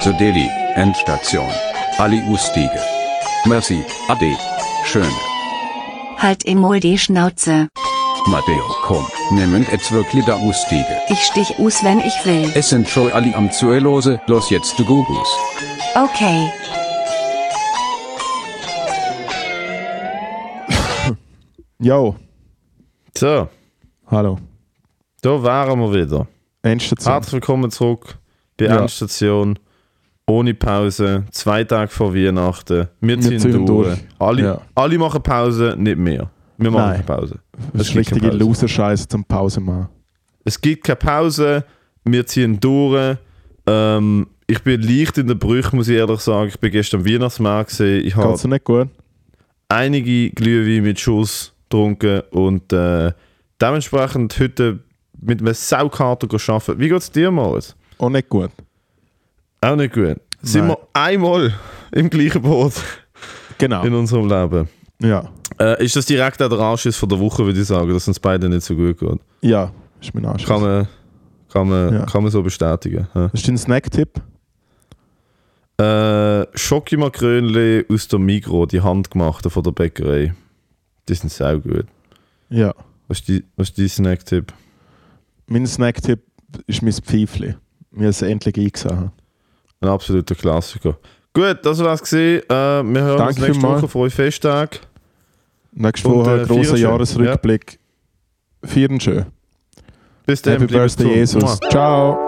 The Delhi, Endstation. Ali Ustige. Merci, Ade. Schön. Halt emol die Schnauze. Matteo, komm, nehmen jetzt wirklich da Ustige. Ich stich us, wenn ich will. Es sind schon alle am Zuelose, los jetzt du Gugus. Okay. Jo, So, hallo. da wären wir wieder. Endstation. Herzlich willkommen zurück bei Ja. Endstation. Ohne Pause, zwei Tage vor Weihnachten. Wir ziehen, ziehen durch. durch. Alle, Ja. alle machen Pause, nicht mehr. Wir machen Nein. keine Pause. das es ist gibt keine richtige Pause. Loser-Scheiße zum Pause machen. Es gibt keine Pause, wir ziehen durch. Ähm, ich bin leicht in der Brüche, muss ich ehrlich sagen. Ich bin gestern am Weihnachtsmarkt gesehen. Ich habe nicht gut? einige Glühwein mit Schuss getrunken und äh, dementsprechend heute mit einem Saukater arbeiten. Wie geht es dir, Moritz? Auch nicht gut. Auch nicht gut. Sind Nein. wir einmal im gleichen Boot Genau. in unserem Leben? Ja. Äh, ist das direkt auch der Anschiss von der Woche, würde ich sagen, dass uns beide nicht so gut geht? Ja, ist mein Arsch. Kann man, kann man, Ja. kann man so bestätigen. Ja. Ist dein Snack-Tipp? Äh, Schokimakrönli aus der Migro, die handgemachten von der Bäckerei. Die sind sehr gut. Ja. Was ist, die, was ist dein Snack-Tipp? Mein Snack-Tipp ist mein Pfeifli. Wir es endlich eingesehen. Ein absoluter Klassiker. Gut, das war's gesehen. Äh, wir hören uns Danke nächste vielmals. Woche für euch Festtag. Nächste Woche äh, großer. Jahresrückblick. Vieren schön. Bis dann. Happy Birthday. Jesus. Ciao.